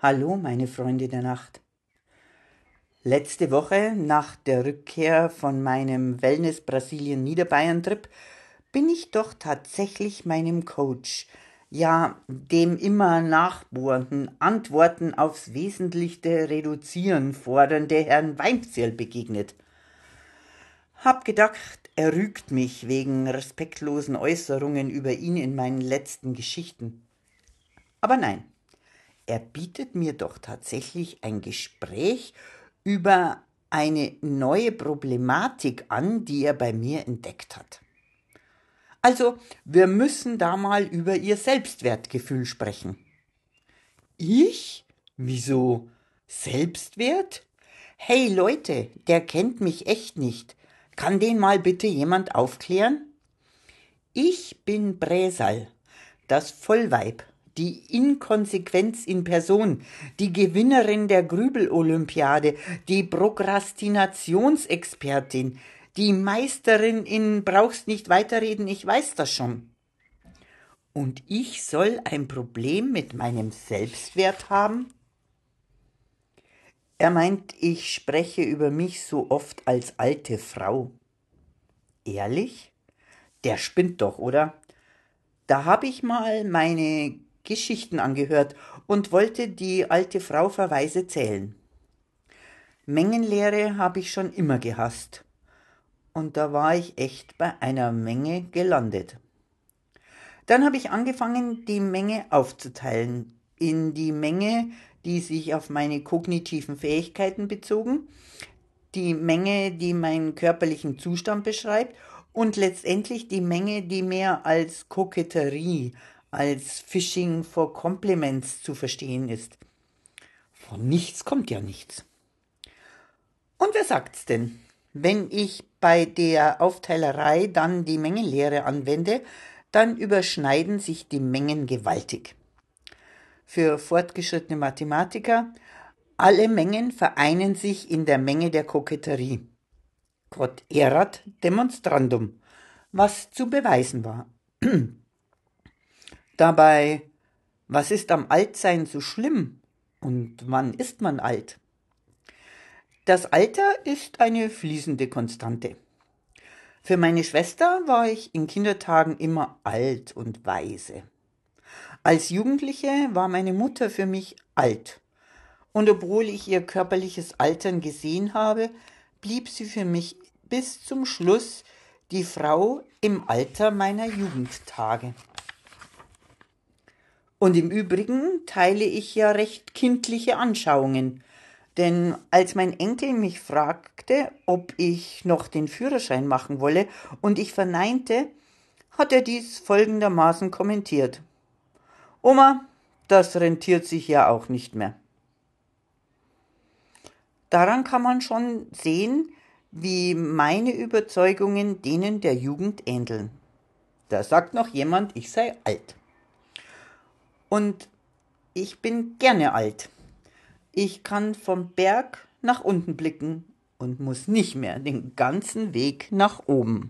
Hallo, meine Freunde der Nacht. Letzte Woche, nach der Rückkehr von meinem Wellness Brasilien Niederbayern Trip, bin ich doch tatsächlich meinem Coach, ja, dem immer nachbohrenden, Antworten aufs Wesentlichste reduzieren fordernde Herrn Weinzierl begegnet. Hab gedacht, er rügt mich wegen respektlosen Äußerungen über ihn in meinen letzten Geschichten. Aber nein, er bietet mir doch tatsächlich ein Gespräch über eine neue Problematik an, die er bei mir entdeckt hat. Also, wir müssen da mal über ihr Selbstwertgefühl sprechen. Ich? Wieso? Selbstwert? Hey Leute, der kennt mich echt nicht. Kann den mal bitte jemand aufklären? Ich bin Bräsal, das Vollweib, die Inkonsequenz in Person, die Gewinnerin der Grübel-Olympiade, die Prokrastinationsexpertin, die Meisterin in brauchst nicht weiterreden, ich weiß das schon. Und ich soll ein Problem mit meinem Selbstwert haben? Er meint, ich spreche über mich so oft als alte Frau. Ehrlich? Der spinnt doch, oder? Da habe ich mal meine Geschichten angehört und wollte die alte Frau Verweise zählen. Mengenlehre habe ich schon immer gehasst. Und da war ich echt bei einer Menge gelandet. Dann habe ich angefangen, die Menge aufzuteilen in die Menge, die sich auf meine kognitiven Fähigkeiten bezogen, die Menge, die meinen körperlichen Zustand beschreibt und letztendlich die Menge, die mehr als Koketterie, als Fishing for Compliments zu verstehen ist. Von nichts kommt ja nichts. Und wer sagt's denn? Wenn ich bei der Aufteilerei dann die Mengenlehre anwende, dann überschneiden sich die Mengen gewaltig für fortgeschrittene Mathematiker, alle Mengen vereinen sich in der Menge der Koketterie. Quod erat demonstrandum, was zu beweisen war. Dabei, was ist am Altsein so schlimm und wann ist man alt? Das Alter ist eine fließende Konstante. Für meine Schwester war ich in Kindertagen immer alt und weise. Als Jugendliche war meine Mutter für mich alt. Und obwohl ich ihr körperliches Altern gesehen habe, blieb sie für mich bis zum Schluss die Frau im Alter meiner Jugendtage. Und im Übrigen teile ich ja recht kindliche Anschauungen, denn als mein Enkel mich fragte, ob ich noch den Führerschein machen wolle, und ich verneinte, hat er dies folgendermaßen kommentiert. Oma, das rentiert sich ja auch nicht mehr. Daran kann man schon sehen, wie meine Überzeugungen denen der Jugend ähneln. Da sagt noch jemand, ich sei alt. Und ich bin gerne alt. Ich kann vom Berg nach unten blicken und muss nicht mehr den ganzen Weg nach oben.